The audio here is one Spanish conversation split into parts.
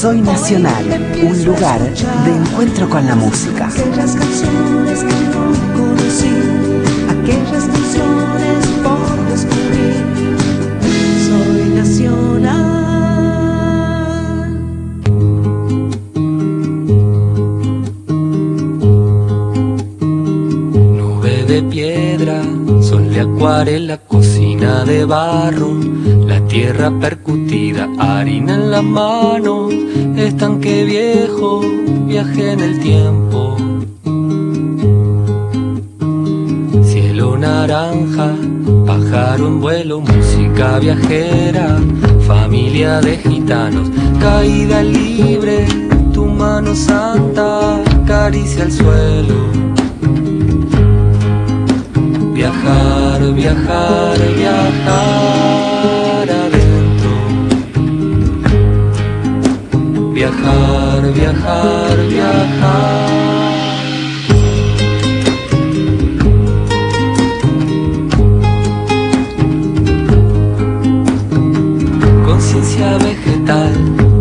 Soy Nacional, un lugar de encuentro con la música. Aquellas canciones que no conocí, aquellas canciones por descubrir. Soy nacional. Nube de piedra, sol de acuarela, de barro, la tierra percutida, harina en las manos, estanque viejo, viaje en el tiempo. Cielo naranja, pájaro en vuelo, música viajera, familia de gitanos, caída libre, tu mano santa acaricia el suelo. Viajar, viajar, viajar adentro. Viajar, viajar, viajar. Conciencia vegetal,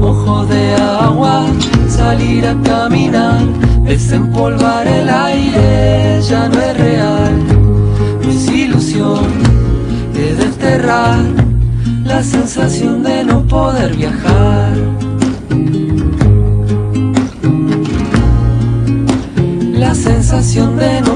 ojo de agua, salir a caminar, desempolvar el aire, ya no es sensación de no poder viajar. La sensación de no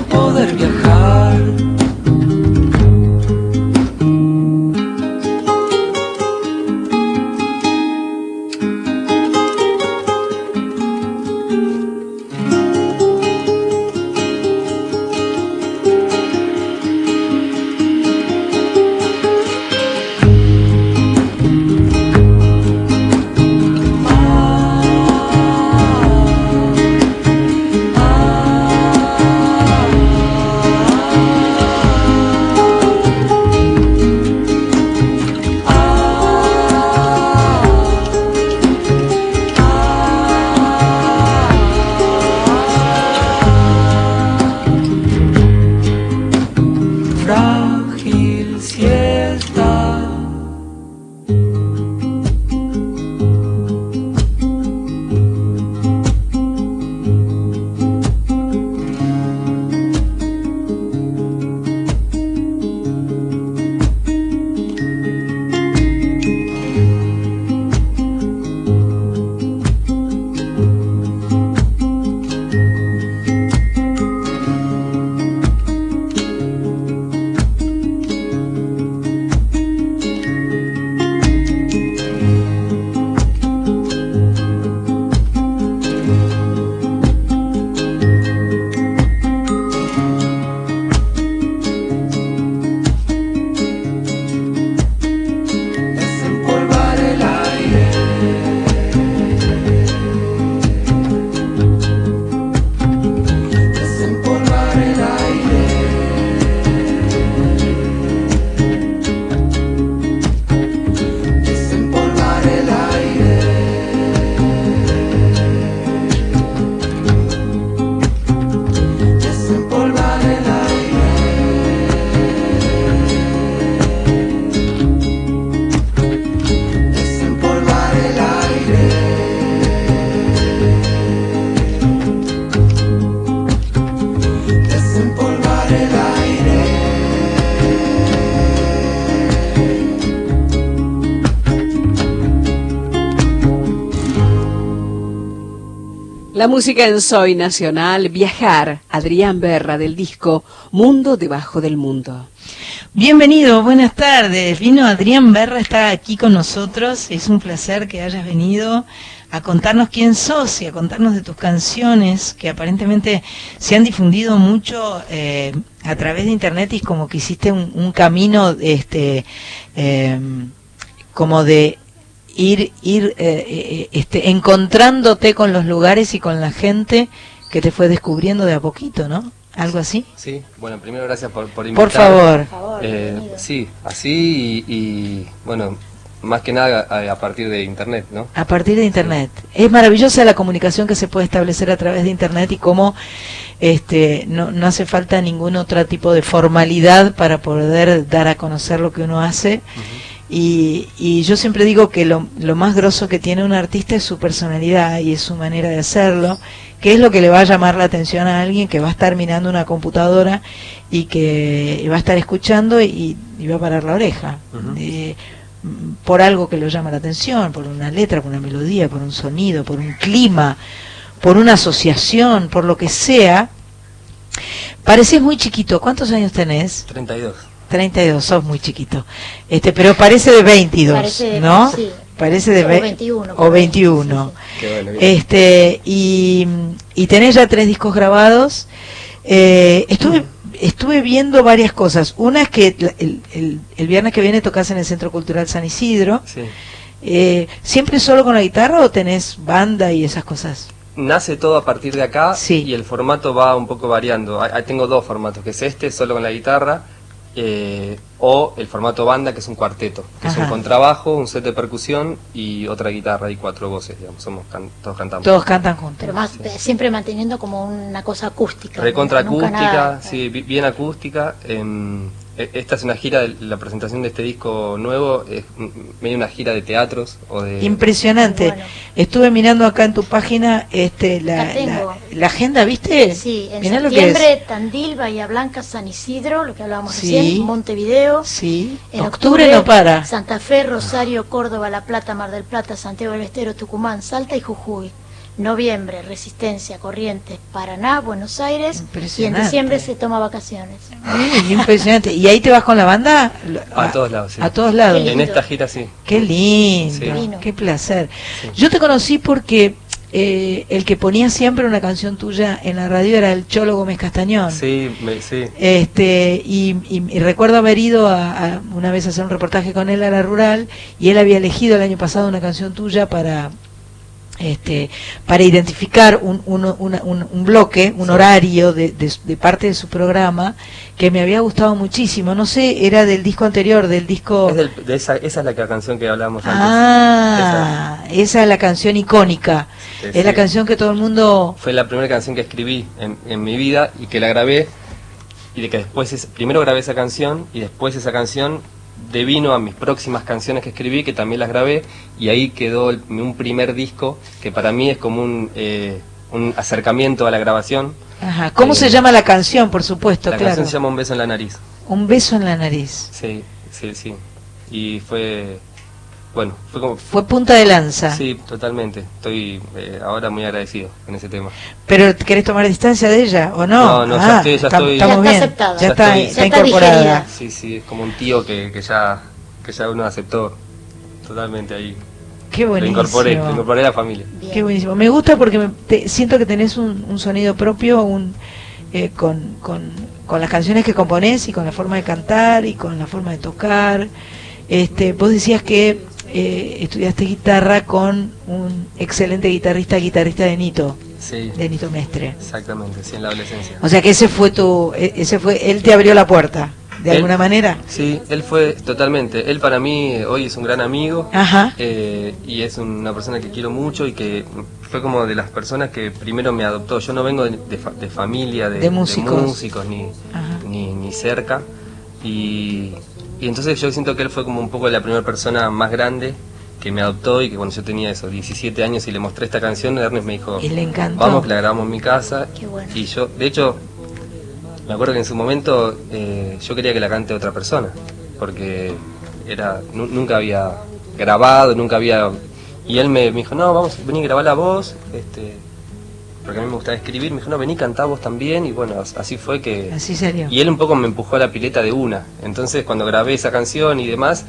La música en Soy Nacional, Viajar, Adrián Berra del disco Mundo debajo del mundo. Bienvenido, buenas tardes. Vino Adrián Berra, está aquí con nosotros. Es un placer que hayas venido a contarnos quién sos y a contarnos de tus canciones que aparentemente se han difundido mucho eh, a través de internet y como que hiciste un, camino este eh, como de ir ir eh, eh, este encontrándote con los lugares y con la gente que te fue descubriendo de a poquito, ¿no? Algo así. Sí, bueno, primero gracias por, por Por invitarme. favor. Eh, sí, así y, y, bueno, más que nada a, a partir de internet, ¿no? A partir de Internet. Es maravillosa la comunicación que se puede establecer a través de Internet y cómo este, no, no hace falta ningún otro tipo de formalidad para poder dar a conocer lo que uno hace. Y, y yo siempre digo que lo, lo más grosso que tiene un artista es su personalidad y es su manera de hacerlo, que es lo que le va a llamar la atención a alguien que va a estar mirando una computadora y que va a estar escuchando y, y va a parar la oreja. Eh, por algo que lo llama la atención, por una letra, por una melodía, por un sonido, por un clima, por una asociación, por lo que sea. Pareces muy chiquito. ¿Cuántos años tenés? 32. 32, sos muy chiquito. Este, pero parece de 22, Parece de- ¿no? sí. Parece de O ve- 21, O por ahí, 21. Qué bueno, bien. Este, y, y tenés ya tres discos grabados. Eh, estuve, estuve viendo varias cosas. Una es que el, el- el viernes que viene tocas en el Centro Cultural San Isidro. Sí. Eh, ¿Siempre solo con la guitarra o tenés banda y esas cosas? Nace todo a partir de acá Sí. y el formato va un poco variando. Ahí tengo dos formatos, que es este, solo con la guitarra, eh, o el formato banda, que es un cuarteto, que es un contrabajo, un set de percusión y otra guitarra y cuatro voces, digamos, somos can- todos cantamos. Todos cantan juntos. Pero más, eh, siempre manteniendo como una cosa acústica. Recontra acústica, nada- sí, bi- bien acústica. em, e- esta es una gira, de la presentación de este disco nuevo, es medio una gira de teatros o de... Impresionante. Bueno. Estuve mirando acá en tu página este, la, La tengo. la- la agenda, ¿viste? Sí, en Mirá lo que es. septiembre Tandil, Bahía Blanca, San Isidro, lo que hablábamos Sí. recién, Montevideo. Sí. En octubre, no para. Santa Fe, Rosario, Córdoba, La Plata, Mar del Plata, Santiago del Estero, Tucumán, Salta y Jujuy. Noviembre, Resistencia, Corrientes, Paraná, Buenos Aires. Y en diciembre se toma vacaciones. Ay, impresionante. ¿Y ahí te vas con la banda? A todos lados, sí. A todos lados. En esta gira sí. Qué lindo, Sí. Qué placer. Yo te conocí porque eh, el que ponía siempre una canción tuya en la radio era el Cholo Gómez Castañón. Sí, me- sí. Este, y, y- y recuerdo haber ido a, a una vez a hacer un reportaje con él a la rural y él había elegido el año pasado una canción tuya para este para identificar un, una- un, un bloque, un Sí. horario de, de- de parte de su programa que me había gustado muchísimo. No sé, era del disco anterior, del disco... Es del- de esa, esa es la que- canción que hablábamos antes. Ah, esa. es la canción icónica. Sí, es la canción que todo el mundo... Fue la primera canción que escribí en, en mi vida y que la grabé y de que después, es- primero grabé esa canción y después esa canción devino a mis próximas canciones que escribí, que también las grabé, y ahí quedó el- un primer disco que para mí es como un, eh, un acercamiento a la grabación. Ajá. ¿Cómo Eh, se llama la canción, por supuesto? la claro. canción se llama Un beso en la nariz. Un beso en la nariz. Sí, sí, sí. Y fue, bueno, fue como... Fue punta de lanza. Sí, totalmente. Estoy eh, ahora muy agradecido con ese tema. Pero ¿querés tomar distancia de ella o no? No, no, ya estoy- ya está- estoy- Ya está bien. aceptada. Ya Ya está, estoy- está Ya está incorporada. digerida. Sí, sí, es como un tío que, que ya que ya uno aceptó totalmente ahí. Qué Lo buenísimo. incorporé, lo incorporé a la familia. Bien. Qué buenísimo. Me gusta porque me- te- siento que tenés un, un sonido propio un, eh, con, con, con las canciones que componés y con la forma de cantar y con la forma de tocar. Este, vos decías que eh, estudiaste guitarra con un excelente guitarrista, guitarrista de Nito, Sí, de Nito Mestre. exactamente, sí, en la adolescencia. O sea que ese fue tu, e- ese fue, él te abrió la puerta, de Él- alguna manera. Sí, él fue totalmente. Él para mí hoy es un gran amigo Ajá. eh, y es una persona que quiero mucho y que fue como de las personas que primero me adoptó. Yo no vengo de, de de familia de, De músicos. músicos, ni, ni, ni cerca. Y, y entonces yo siento que él fue como un poco la primera persona más grande que me adoptó y que cuando yo tenía eso, 17 años y le mostré esta canción, Ernest me dijo, Y le encantó. vamos, que la grabamos en mi casa. Qué bueno. Y yo, de hecho, me acuerdo que en su momento eh, yo quería que la cante otra persona, porque era nu- nunca había grabado, nunca había... Y él me, me dijo, no, vamos, vení a grabar la voz, este, porque a mí me gustaba escribir, me dijo, no, vení, cantá vos también, y bueno, as- así fue que... Así salió. Y él un poco me empujó a la pileta de una, entonces cuando grabé esa canción y demás,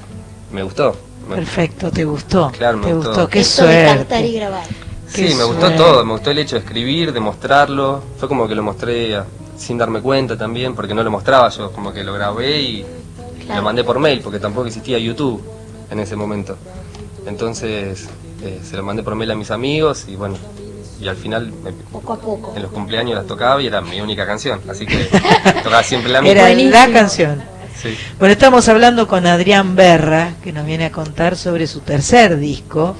me gustó. Perfecto, te gustó. Claro, me te gustó. gustó. Qué Esto de cantar y suerte. grabar. Sí, Qué me gustó suerte. todo, me gustó el hecho de escribir, de mostrarlo, fue como que lo mostré a- sin darme cuenta también, porque no lo mostraba yo, como que lo grabé y Claro. lo mandé por mail, porque tampoco existía YouTube en ese momento. Entonces eh, se lo mandé por mail a mis amigos y bueno, y al final me- Poco a poco. en los cumpleaños las tocaba y era mi única canción, así que tocaba siempre la misma. Era Buenísimo. la canción. Sí. Bueno, estamos hablando con Adrián Berra, que nos viene a contar sobre su tercer disco,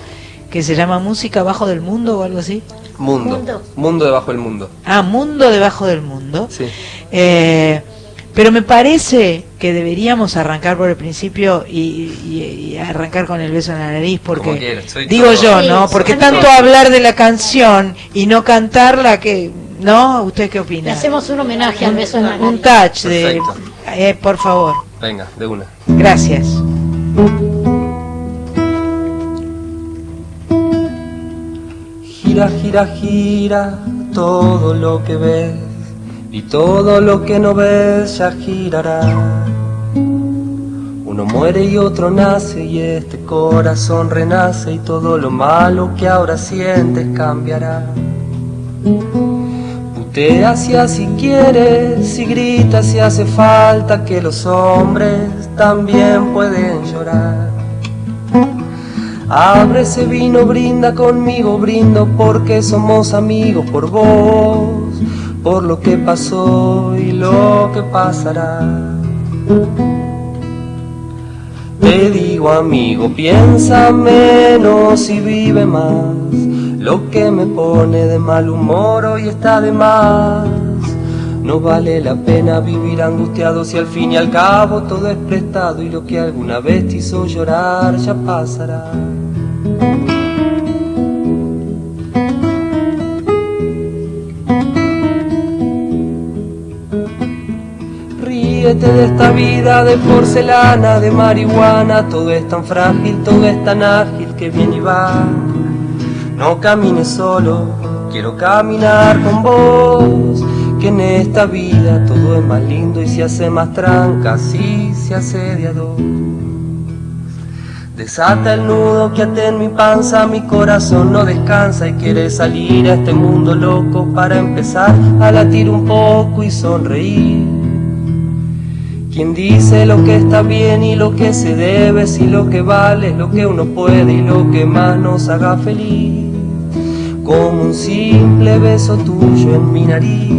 que se llama Música Abajo del Mundo o algo así. Mundo, Mundo. mundo debajo del mundo. Ah, Mundo Debajo del Mundo. Sí. Eh, Pero me parece que deberíamos arrancar por el principio y, y- y arrancar con el beso en la nariz, Como porque quieras, digo todo. yo, ¿no? Porque tanto hablar de la canción y no cantarla, que ¿no? ¿Usted qué Le opina? hacemos un homenaje al beso en la Un nariz. touch de, eh, por favor, Venga, de una. gracias. Gira, gira, gira todo lo que ves y todo lo que no ves ya girará. Uno muere y otro nace y este corazón renace y todo lo malo que ahora sientes cambiará. Putea si quieres y grita si hace falta que los hombres también pueden llorar. Abre ese vino, brinda conmigo, brindo porque somos amigos por vos, por lo que pasó y lo que pasará. Te digo amigo, piensa menos y vive más. Lo que me pone de mal humor hoy está de más. No vale la pena vivir angustiado si al fin y al cabo todo es prestado y lo que alguna vez te hizo llorar ya pasará. De esta vida de porcelana, de marihuana, todo es tan frágil, todo es tan ágil que viene y va. No camines solo, quiero caminar con vos, que en esta vida todo es más lindo y se hace más tranca, si se hace de. Desata el nudo que ata en mi panza, mi corazón no descansa y quiere salir a este mundo loco para empezar a latir un poco y sonreír. Quien dice lo que está bien y lo que se debe, si lo que vale lo que uno puede y lo que más nos haga feliz. Como un simple beso tuyo en mi nariz,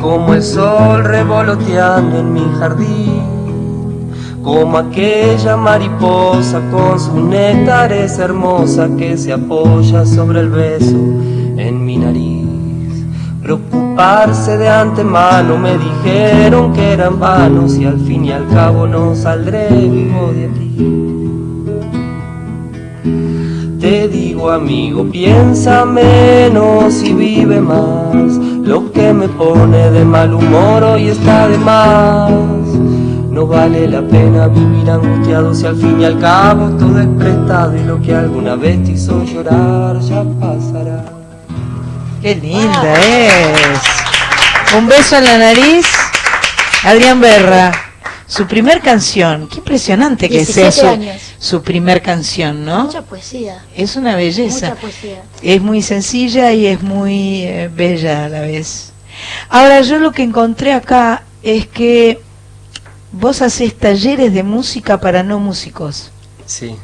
como el sol revoloteando en mi jardín, como aquella mariposa con su néctar es hermosa que se apoya sobre el beso en mi nariz. Preocuparse de antemano me dijeron que eran vanos y al fin y al cabo no saldré vivo de aquí. Te digo amigo, piensa menos y vive más. Lo que me pone de mal humor hoy está de más. No vale la pena vivir angustiado si al fin y al cabo todo es prestado y lo que alguna vez te hizo llorar ya pasará. Qué linda es. Un beso en la nariz. Adrián Berra, su primer canción. Qué impresionante que sea 17 su, años. su primer canción, ¿no? Mucha poesía, Es una belleza. mucha poesía. Es muy sencilla y es muy eh, bella a la vez. Ahora, yo lo que encontré acá es que vos haces talleres de música para no músicos. Sí,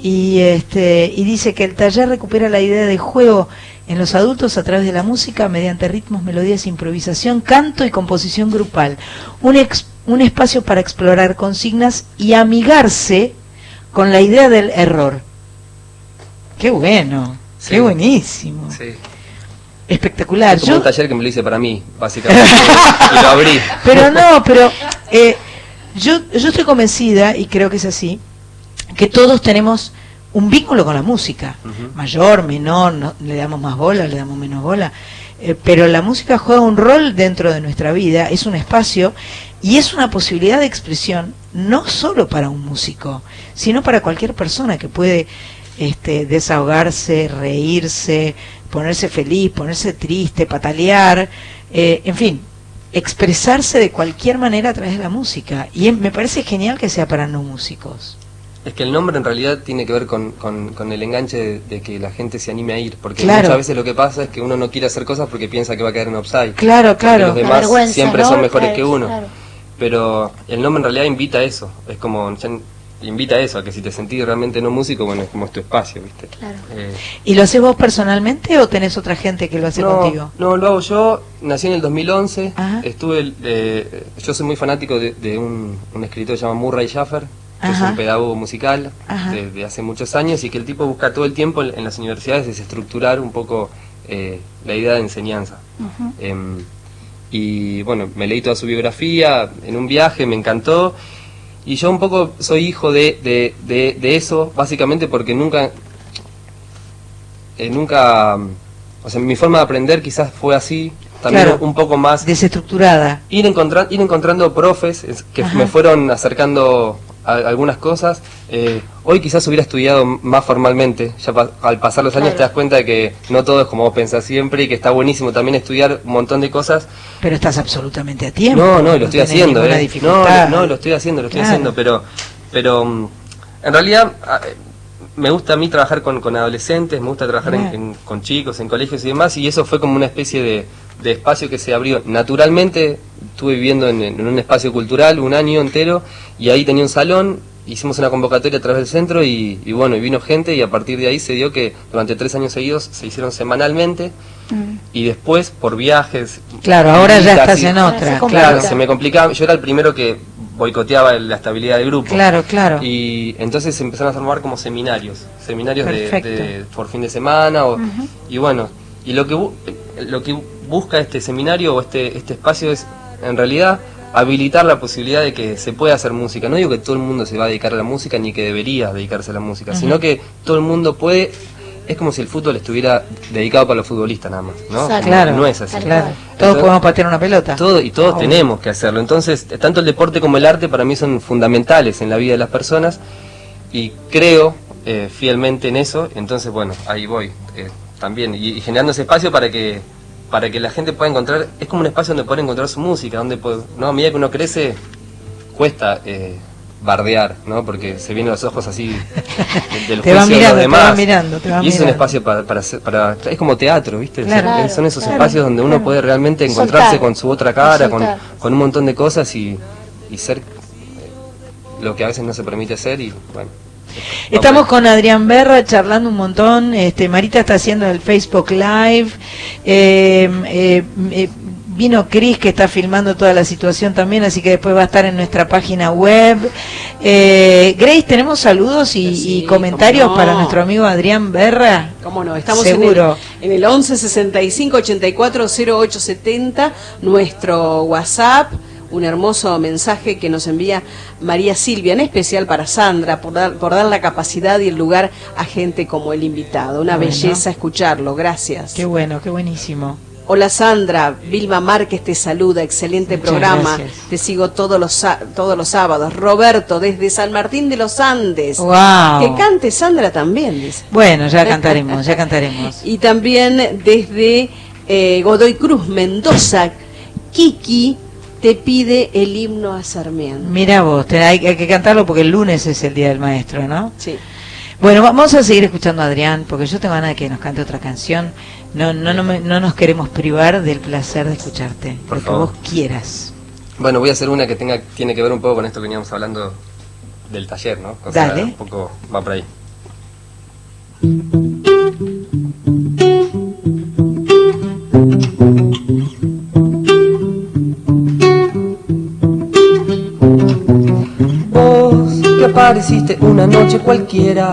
Y, este, y dice que el taller recupera la idea de juego en los adultos a través de la música mediante ritmos, melodías, improvisación, canto y composición grupal. Un, ex- un espacio para explorar consignas y amigarse con la idea del error. Qué bueno, Sí. qué buenísimo, sí. espectacular. Es como Yo- un taller que me lo hice para mí, básicamente. y lo abrí. pero no, pero eh, yo, yo estoy convencida, y creo que es así, que todos tenemos un vínculo con la música, mayor, menor, no- le damos más bola, le damos menos bola, eh, pero la música juega un rol dentro de nuestra vida, es un espacio y es una posibilidad de expresión no solo para un músico, sino para cualquier persona que puede este, desahogarse, reírse, ponerse feliz, ponerse triste, patalear, eh, en fin, expresarse de cualquier manera a través de la música. Y em- me parece genial que sea para no músicos. Es que el nombre en realidad tiene que ver con, con- con el enganche de, de que la gente se anime a ir, porque Claro. muchas veces lo que pasa es que uno no quiere hacer cosas porque piensa que va a caer en offside. Claro, claro. los demás siempre ¿no? son mejores que uno. claro. Pero el nombre en realidad invita a eso, es como, ya invita a eso, a que si te sentís realmente no músico, bueno, es como es tu espacio, ¿viste? Claro. Eh, ¿Y lo haces vos personalmente o tenés otra gente que lo hace no, contigo? no, lo hago yo, nací en el 2011, Ajá. estuve, eh, yo soy muy fanático de, de un, un escritor que se llama Murray Schaffer, que es un pedagogo musical Ajá. de, de hace muchos años y que el tipo busca todo el tiempo en, en las universidades desestructurar un poco eh, la idea de enseñanza. Em, y bueno, me leí toda su biografía en un viaje, me encantó. Y yo un poco soy hijo de, de, de, de eso, básicamente porque nunca, eh, nunca, o sea, mi forma de aprender quizás fue así, también Claro. un poco más Desestructurada. ir, encontra- ir encontrando profes es- que Ajá. me fueron acercando a, algunas cosas. Eh, hoy quizás hubiera estudiado más formalmente, ya pa- al pasar los años Claro. te das cuenta de que no todo es como vos pensás siempre y que está buenísimo también estudiar un montón de cosas. Pero estás absolutamente a tiempo. No, no, lo estoy tenés haciendo, eh. No, no, lo estoy haciendo, lo estoy Claro. haciendo, pero, pero mm, en realidad ah, me gusta a mí trabajar con, con adolescentes, me gusta trabajar en- con chicos, en colegios y demás, y eso fue como una especie de, de espacio que se abrió. Naturalmente estuve viviendo en, en un espacio cultural un año entero y ahí tenía un salón, hicimos una convocatoria a través del centro y, y bueno, y vino gente y a partir de ahí se dio que durante tres años seguidos se hicieron semanalmente y después por viajes. Claro, ahora ya estás y- en otra. Claro, se me complicaba. Yo era el primero que boicoteaba la estabilidad del grupo. claro, claro. Y entonces se empezaron a formar como seminarios, seminarios de, por fin de semana. O, Y bueno, y lo que, bu- lo que busca este seminario o este, este espacio es, en realidad, habilitar la posibilidad de que se pueda hacer música. No digo que todo el mundo se va a dedicar a la música ni que debería dedicarse a la música, sino que todo el mundo puede. Es como si el fútbol estuviera dedicado para los futbolistas nada más, ¿no? Exacto. Claro. No es así. Claro. Todos podemos patear una pelota. todo y todos tenemos que hacerlo. Entonces, tanto el deporte como el arte para mí son fundamentales en la vida de las personas y creo eh, fielmente en eso. Entonces, bueno, ahí voy eh, también y, y generando ese espacio para que para que la gente pueda encontrar. Es como un espacio donde poder encontrar su música, donde puede, no a medida que uno crece cuesta eh, bardear, ¿no? Porque se vienen los ojos así de- del Te va juicio de mirando, los te demás. va mirando, te va y es un mirando. espacio para, para, para es como teatro, ¿viste? Claro. Son- son esos Claro, espacios donde uno claro. puede realmente encontrarse Soltar. con su otra cara, con, con un montón de cosas y, y ser eh, lo que a veces no se permite ser y bueno. Estamos con Adrián Berra charlando un montón. Este, Marita está haciendo el Facebook Live. Eh, eh, vino Cris que está filmando toda la situación también, así que después va a estar en nuestra página web. Eh, Grace, ¿tenemos saludos y, Sí, y comentarios no. para nuestro amigo Adrián Berra? ¿Cómo no? Estamos Seguro. en el, en el 11 65 84 08 70, nuestro WhatsApp. Un hermoso mensaje que nos envía María Silvia, en especial para Sandra, por dar, por dar la capacidad y el lugar a gente como el invitado. Una Bueno. belleza escucharlo, gracias. Qué bueno, qué buenísimo. Hola Sandra, Vilma Márquez te saluda, excelente Muchas programa. gracias. Te sigo todos los todos los sábados. Roberto desde San Martín de los Andes. Wow. Que cante Sandra también, dice. Bueno, ya cantaremos, ya cantaremos. Y también desde eh, Godoy Cruz, Mendoza, Kiki te pide el himno a Sarmiento. Mira vos, te- hay, hay que cantarlo porque el lunes es el Día del Maestro, ¿no? Sí. Bueno, vamos a seguir escuchando a Adrián, porque yo tengo ganas de que nos cante otra canción. No, no, no, me- no nos queremos privar del placer de escucharte, Por lo que vos quieras. Bueno, voy a hacer una que tenga tiene que ver un poco con esto que veníamos hablando del taller, ¿no? O sea, Dale. un poco va por ahí. Vos que apareciste una noche cualquiera,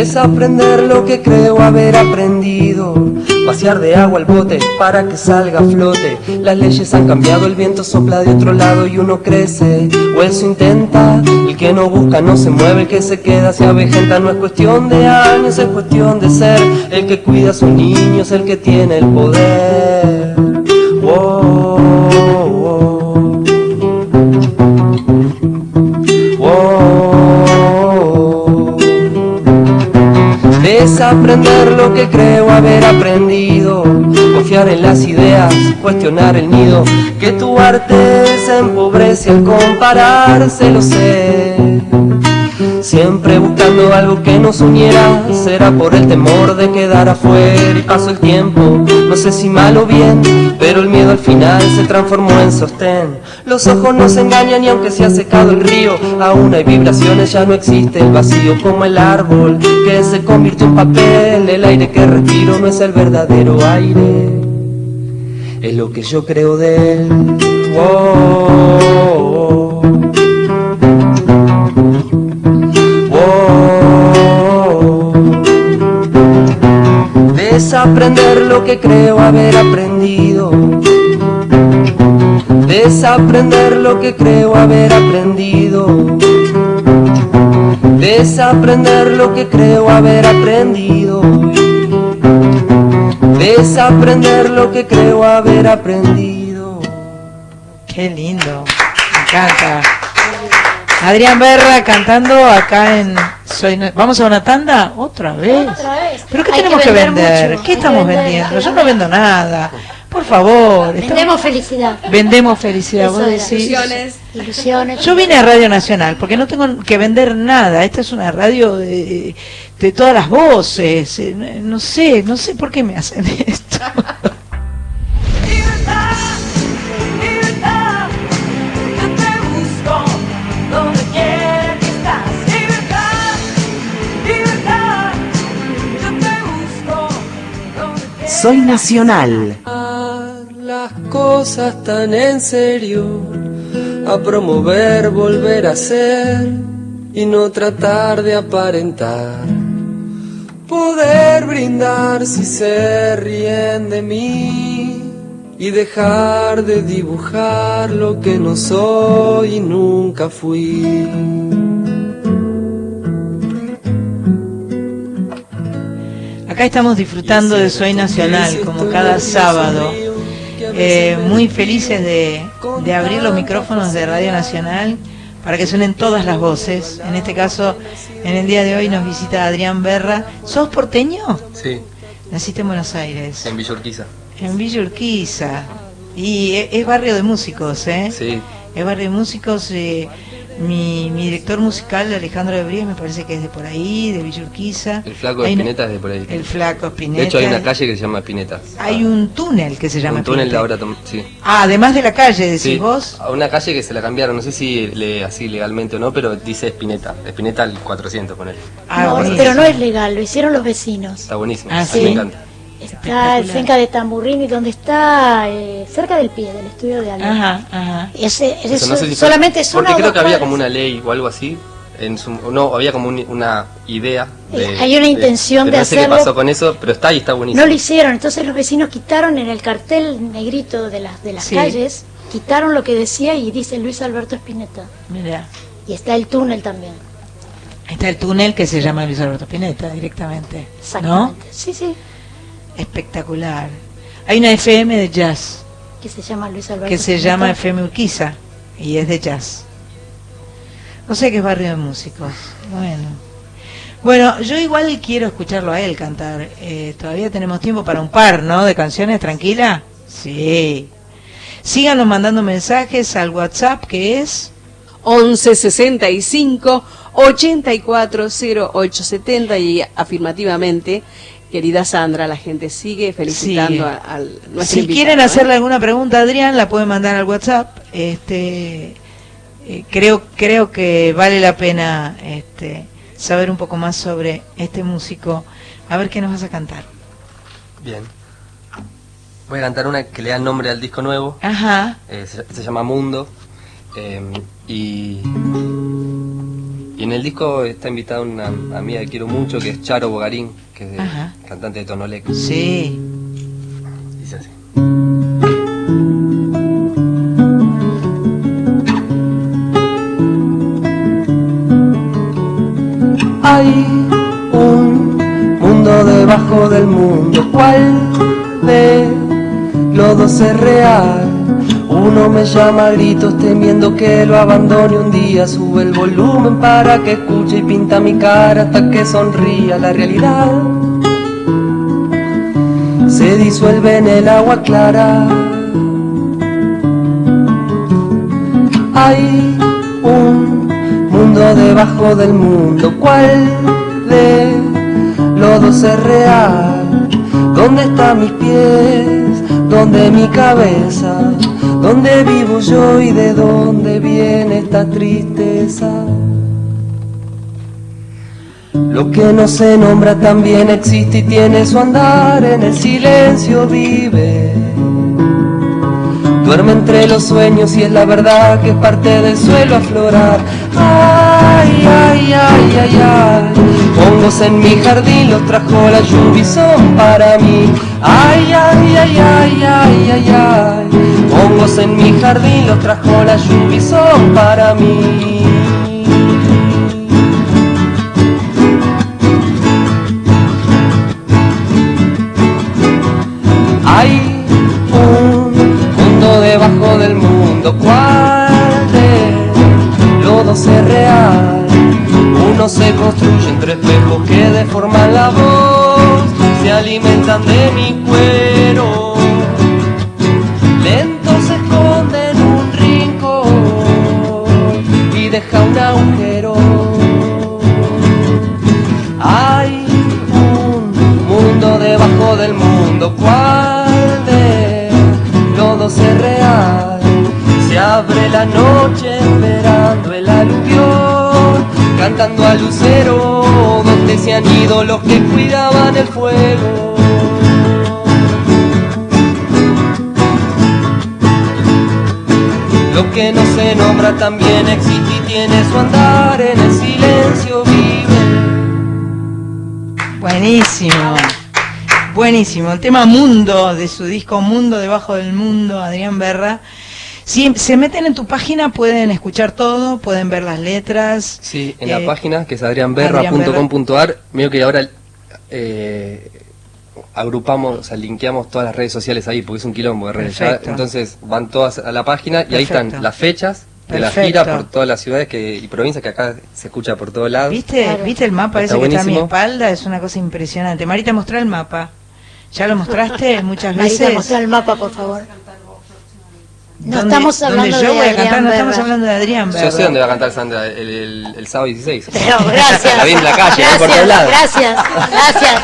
Desaprender lo que creo haber aprendido. Vaciar de agua el bote para que salga a flote. Las leyes han cambiado, el viento sopla de otro lado y uno crece. O eso intenta. El que no busca no se mueve, el que se queda se avejenta. No es cuestión de años, es cuestión de ser. El que cuida a sus niños, el que tiene el poder. Desaprender lo que creo haber aprendido. Confiar en las ideas, cuestionar el nido. Que tu arte se empobrece al compararse, lo sé. Siempre buscando algo que nos uniera, será por el temor de quedar afuera y paso el tiempo, no sé si mal o bien, pero el miedo al final se transformó en sostén. Los ojos nos engañan y aunque se ha secado el río, aún hay vibraciones, ya no existe el vacío como el árbol que se convirtió en papel, el aire que respiro no es el verdadero aire, es lo que yo creo de él. Oh, oh. Desaprender lo que creo haber aprendido. Desaprender lo que creo haber aprendido. Desaprender lo que creo haber aprendido. Desaprender lo que creo haber aprendido. Qué lindo, me encanta. Adrián Berra cantando acá en Soy ¿Vamos a una tanda? ¿Otra vez? Otra vez. ¿Pero qué Hay tenemos que que vender ¿Qué hay estamos vender, vendiendo? Yo no vendo nada. Por favor. estamos- Vendemos felicidad. Vendemos felicidad, Eso vos era. decís. Ilusiones. Ilusiones. Yo vine a Radio Nacional porque no tengo que vender nada. Esta es una radio de, de todas las voces. eh, No sé, no sé por qué me hacen esto. Soy nacional. las cosas tan en serio, a promover, volver a ser y no tratar de aparentar. Poder brindar si se ríen de mí y dejar de dibujar lo que no soy y nunca fui. Acá estamos disfrutando de Soy Nacional, como cada sábado. Eh, muy felices de, de abrir los micrófonos de Radio Nacional para que suenen todas las voces. En este caso, en el día de hoy nos visita Adrián Berra. ¿Sos porteño? Sí, Naciste en Buenos Aires, en Villa Urquiza. en Villa Urquiza. Y e- es barrio de músicos, ¿eh? Sí, Es barrio de músicos. eh, mi, mi director musical, Alejandro de Brías, me parece que es de por ahí, de Villa Urquiza. el flaco de Spinetta es de por ahí. El flaco Spinetta. De hecho hay una calle que se llama Spinetta. Hay un túnel que se llama Un túnel Spinetta. ahora, sí. Ah, además de la calle, decís Sí, vos. a una calle que se la cambiaron, no sé si le, así legalmente o no, pero dice Spinetta. Spinetta al 400, ponele. Ah, No, buenísimo. pero no es legal, lo hicieron los vecinos. Está buenísimo, Ah, a mí sí. me encanta. Está Espectacular. cerca de Tamburrini, donde está eh, cerca del pie del estudio de Alba. Ajá, ajá. Ese, ese Eso no sé si fue- solamente es una Porque creo que había como una ley o algo así. En su, no, había como un- una idea. De, Eh, hay una intención pero de no sé hacerlo. qué pasó con eso, pero está y está buenísimo. No lo hicieron, entonces los vecinos quitaron en el cartel negrito de las de las Sí. calles, quitaron lo que decía y dice Luis Alberto Spinetta. Mira, Y está el túnel también. ahí está el túnel que se llama Luis Alberto Spinetta directamente. ¿No? Exactamente. Sí, sí, Espectacular. Hay una FM de jazz que se llama Luis Alberto que se Spinetta. llama FM Urquiza y es de jazz. O sea que es barrio de músicos. Bueno. Bueno, yo igual quiero escucharlo a él cantar. Eh, todavía tenemos tiempo para un par, ¿no? De canciones, tranquila. Sí. Síganos mandando mensajes al WhatsApp que es 11 65 84 0870 y afirmativamente, querida Sandra, la gente sigue felicitando Sigue. a- al nuestro Si invitado, quieren ¿eh? hacerle alguna pregunta a Adrián, la pueden mandar al WhatsApp. Este, eh, creo, creo que vale la pena este, saber un poco más sobre este músico. A ver qué nos vas a cantar. Bien. Voy a cantar una que le da nombre al disco nuevo. Ajá. eh, se, se llama Mundo. eh, y, y en el disco está invitada una amiga que quiero mucho, que es Charo Bogarín, que es de- cantante de Tonolec. Sí. Dice así. Hay un mundo debajo del mundo, ¿cuál de los dos es real? Uno me llama a gritos temiendo que lo abandone un día. Sube el volumen para que escuche y pinta mi cara hasta que sonría la realidad. Se disuelve en el agua clara. Hay un mundo debajo del mundo. ¿Cuál de los dos es real? ¿Dónde están mis pies? ¿Dónde mi cabeza? ¿Dónde vivo yo y de dónde viene esta tristeza? Lo que no se nombra también existe y tiene su andar, en el silencio vive. Duerme entre los sueños y es la verdad que es parte del suelo aflorar. Ay, ay, ay, ay, ay. Hongos en mi jardín los trajo la lluvia y son para mí. Ay, ay, ay, ay, ay, ay, ay. Hongos en mi jardín los trajo la lluvia son para mí. Hay un mundo debajo del mundo, ¿cuál de los dos es real? Uno se construye entre espejos que deforman la voz, se alimentan de mi cuero. Esperando el aluvión, cantando al lucero, donde se han ido los que cuidaban el fuego. Lo que no se nombra también existe y tiene su andar, en el silencio vive. Buenísimo. Buenísimo. El tema Mundo de su disco Mundo debajo del mundo, Adrián Berra. Si se meten en tu página pueden escuchar todo, pueden ver las letras. Sí, en Eh, la página que es adrianberra.com.ar, medio que ahora eh, agrupamos, o sea, linkeamos todas las redes sociales ahí, porque es un quilombo de redes. ya. Entonces van todas a la página y ahí están las fechas de la Perfecto. gira por todas las ciudades que, y provincias que acá se escucha por todos lados. ¿Viste, Claro. ¿Viste el mapa Está ese que está a mi espalda? Es una cosa impresionante. Marita, mostrá el mapa. ¿Ya lo mostraste muchas Marita, veces? mostrar el mapa, por favor. No ¿Dónde- estamos dónde hablando yo de voy a cantar? Adrián No estamos Berra. hablando de Adrián Yo sé dónde va a cantar Sandra el, el- el sábado 16. Pero gracias. La vi en la calle, ahí por gracias, todos lados. gracias, gracias.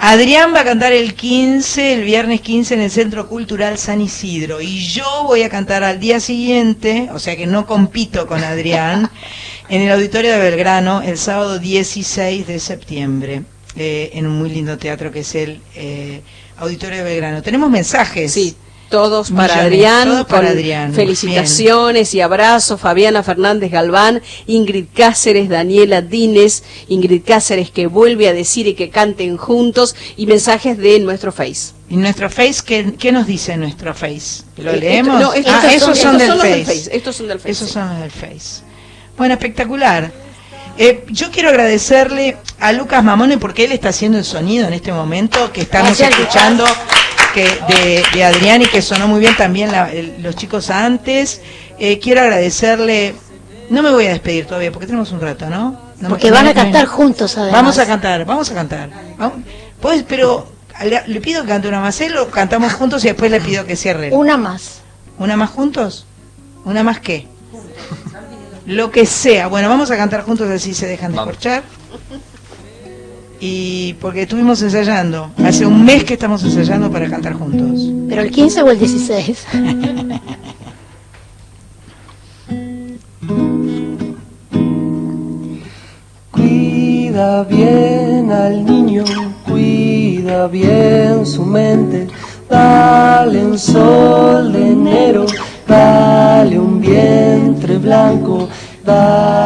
Adrián va a cantar el 15, el viernes 15 en el Centro Cultural San Isidro. Y yo voy a cantar al día siguiente, o sea que no compito con Adrián, en el Auditorio de Belgrano el sábado 16 de septiembre, eh, en un muy lindo teatro que es el eh, Auditorio de Belgrano. Tenemos mensajes. Sí, todos para Millones, Adrián, para Adrián, felicitaciones y abrazos. Fabiana Fernández Galván, Ingrid Cáceres, Daniela Dines, Ingrid Cáceres que vuelve a decir y que canten juntos y mensajes de nuestro Face. ¿Y nuestro Face qué, qué nos dice nuestro Face? ¿Lo Eh, leemos? esto- no, estos ah, son- esos son, estos del, son face. Estos son del Face. Esos son los del Face. Bueno, espectacular. Eh, yo quiero agradecerle a Lucas Mamone porque él está haciendo el sonido en este momento, que estamos Gracias, escuchando que de, de Adrián y que sonó muy bien también la- el- los chicos antes. Eh, quiero agradecerle, no me voy a despedir todavía porque tenemos un rato, ¿no? Porque van a cantar juntos, además. Vamos a cantar, vamos a cantar. Vamos- Pues, pero le, pido que cante una más él o cantamos juntos y después le pido que cierre. Una más. ¿Una más juntos? ¿Una más qué? Lo que sea. Bueno, vamos a cantar juntos así se dejan de Vamos. Y porque estuvimos ensayando. Hace un mes que estamos ensayando para cantar juntos. ¿Pero el 15 o el 16? Cuida bien al niño, cuida bien su mente, dale un sol de enero, dale un vientre blanco, dale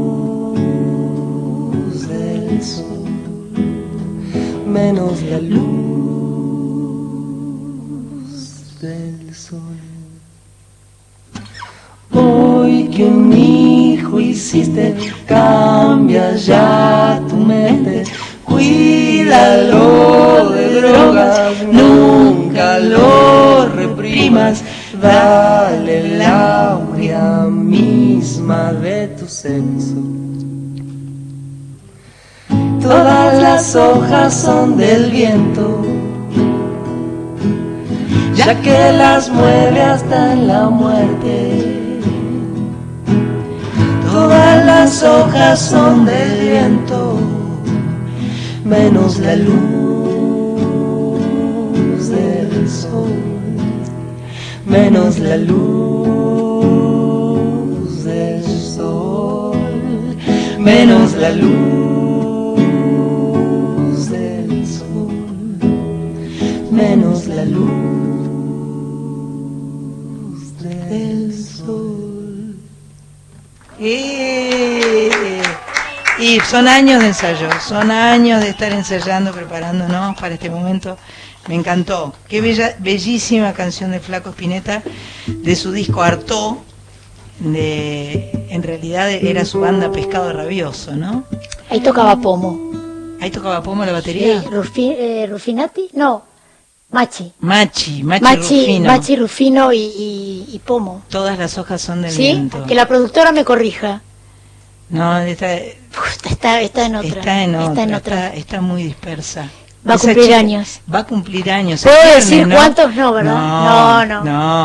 menos la luz del sol. Hoy que un hijo hiciste, cambia ya tu mente, cuídalo de drogas, nunca lo reprimas, dale la aurea misma de tu sexo. Todas las hojas son del viento, ya que las mueve hasta la muerte. Todas las hojas son del viento, menos la luz del sol, menos la luz del sol, menos la luz Eh, Y son años de ensayo, son años de estar ensayando, preparándonos para este momento. Me encantó. Qué bella, bellísima canción de Flaco Spinetta de su disco Artó. De, en realidad era su banda Pescado Rabioso, ¿no? Ahí tocaba Pomo. Ahí tocaba Pomo la batería. Sí, Rufi- eh, Rufinati, no, Machi. Machi, Machi, Machi, Rufino. Machi, Rufino y, y- y Pomo. Todas las hojas son del ¿Sí? viento. Que la productora me corrija. No, está, Uf, Está, está en otra. está en otra, Está en está, otra. está muy dispersa. Va a cumplir chica- años. Va a cumplir años. ¿Puedo viernes, decir ¿no? cuántos? No, ¿verdad? No, No, no.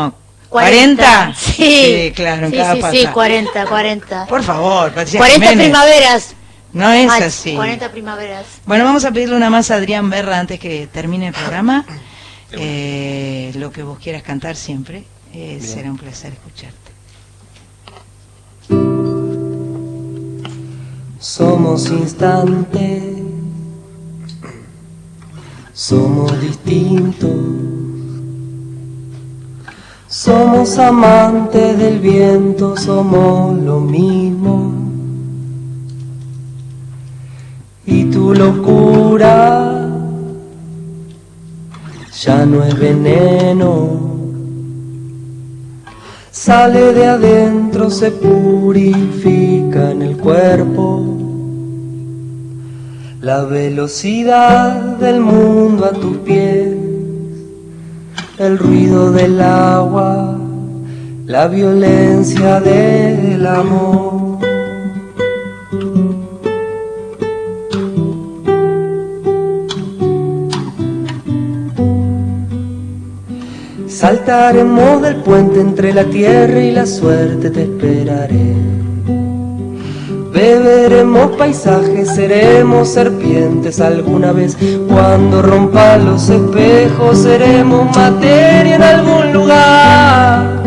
no. ¿40? Sí. claro, en sí, cada sí, pasa. sí, 40, 40. Por favor, Patricia 40 Jiménez. primaveras. No es Machi, así. 40 primaveras. Bueno, vamos a pedirle una más a Adrián Berra antes que termine el programa. Eh, lo que vos quieras cantar siempre. eh, será un placer escucharte. Somos instantes, somos distintos, somos amantes del viento, somos lo mismo. Y tu locura ya no es veneno sale de adentro, se purifica en el cuerpo. La velocidad del mundo a tus pies, el ruido del agua, la violencia del amor. Saltaremos del puente entre la tierra y la suerte, te esperaré. Beberemos paisajes, seremos serpientes alguna vez. Cuando rompa los espejos, seremos materia en algún lugar.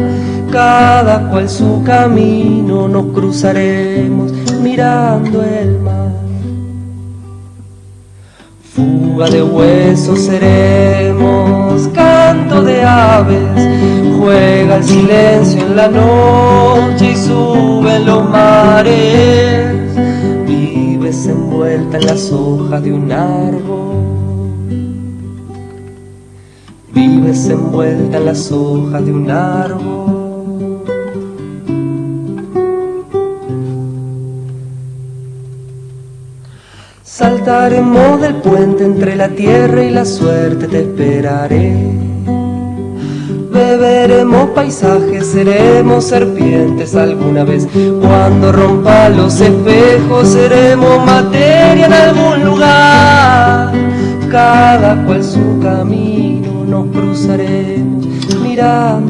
Cada cual su camino, nos cruzaremos mirando el mar. De huesos seremos, canto de aves, juega el silencio en la noche y suben los mares. Vives envuelta en las hojas de un árbol, vives envuelta en las hojas de un árbol. Saltaremos del puente entre la tierra y la suerte, te esperaré. Beberemos paisajes, seremos serpientes alguna vez. Cuando rompa los espejos, seremos materia en algún lugar. Cada cual su camino, nos cruzaremos mirando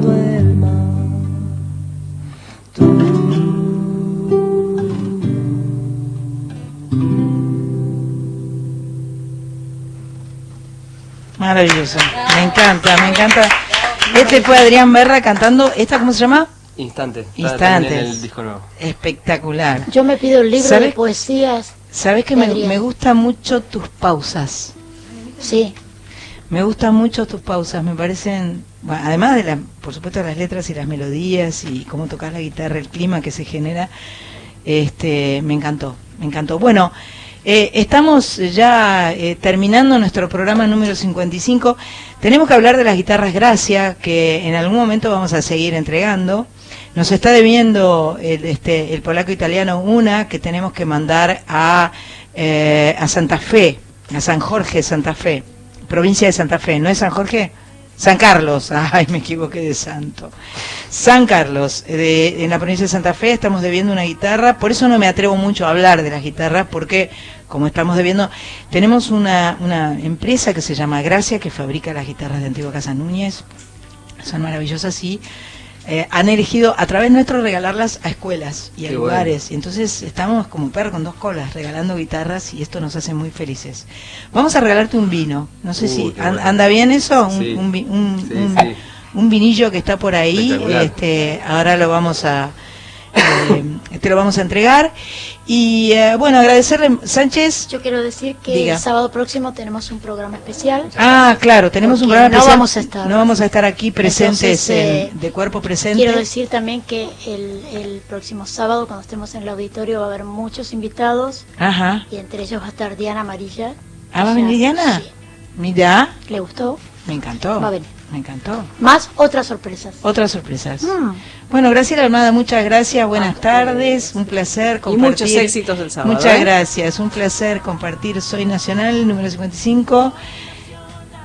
Maravilloso. Me encanta, me encanta. Este fue Adrián Berra cantando, ¿esta cómo se llama? Instantes. Instantes. En el disco nuevo. Espectacular. Yo me pido el libro ¿Sabes? de poesías. Sabes que me, me gustan mucho tus pausas. Sí. Me gustan mucho tus pausas, me parecen, bueno, además de la, por supuesto las letras y las melodías y cómo tocas la guitarra, el clima que se genera, este, me encantó, me encantó. Bueno, eh, estamos ya eh, terminando nuestro programa número 55. Tenemos que hablar de las guitarras Gracia, que en algún momento vamos a seguir entregando. Nos está debiendo el, este, el polaco italiano una que tenemos que mandar a, eh, a Santa Fe, a San Jorge, Santa Fe, provincia de Santa Fe. ¿No es San Jorge? San Carlos, ay, me equivoqué de santo. San Carlos, eh, de, en la provincia de Santa Fe, estamos debiendo una guitarra, por eso no me atrevo mucho a hablar de las guitarras, porque como estamos debiendo, tenemos una, una empresa que se llama Gracia, que fabrica las guitarras de Antigua Casa Núñez, son maravillosas y eh, han elegido a través nuestro regalarlas a escuelas y a Qué lugares. Y entonces estamos como perro con dos colas regalando guitarras y esto nos hace muy felices. Vamos a regalarte un vino. No sé Uh, si qué an- bueno. anda bien eso, un, Sí. un vi- un- Sí, un- sí. un vinillo que está por ahí. Este, ahora lo vamos a eh, te lo vamos a entregar. Y eh, bueno, agradecerle, Sánchez. Yo quiero decir que Diga. el sábado próximo tenemos un programa especial. Ah, claro, tenemos un programa no especial. vamos a estar. No vamos a estar aquí presentes Entonces, eh, en- de cuerpo presente. Quiero decir también que el, el próximo sábado, cuando estemos en el auditorio, va a haber muchos invitados Ajá. y entre ellos va a estar Diana Amarilla. Ah, ¿va a venir Diana? sí. Mira, ¿Le gustó? me encantó. Va a venir. Me encantó. Más otras sorpresas. Otras sorpresas. Mm. Bueno, Graciela Almada, muchas gracias, buenas tardes, un placer compartir. muchos éxitos el sábado, Muchas ¿eh? gracias, un placer compartir Soy Nacional, número 55.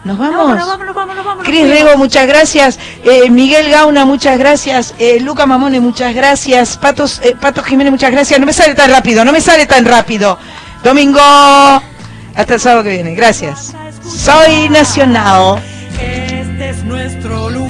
¿Nos vamos? Vámonos, vámonos, vámonos. Cris Rego, muchas gracias. Eh, Miguel Gauna, muchas gracias. Eh, Luca Mamone, muchas gracias. Patos, eh, Pato Jiménez, muchas gracias. No me sale tan rápido, no me sale tan rápido. Domingo, hasta el sábado que viene. Gracias. Soy Nacional. Este es nuestro lugar.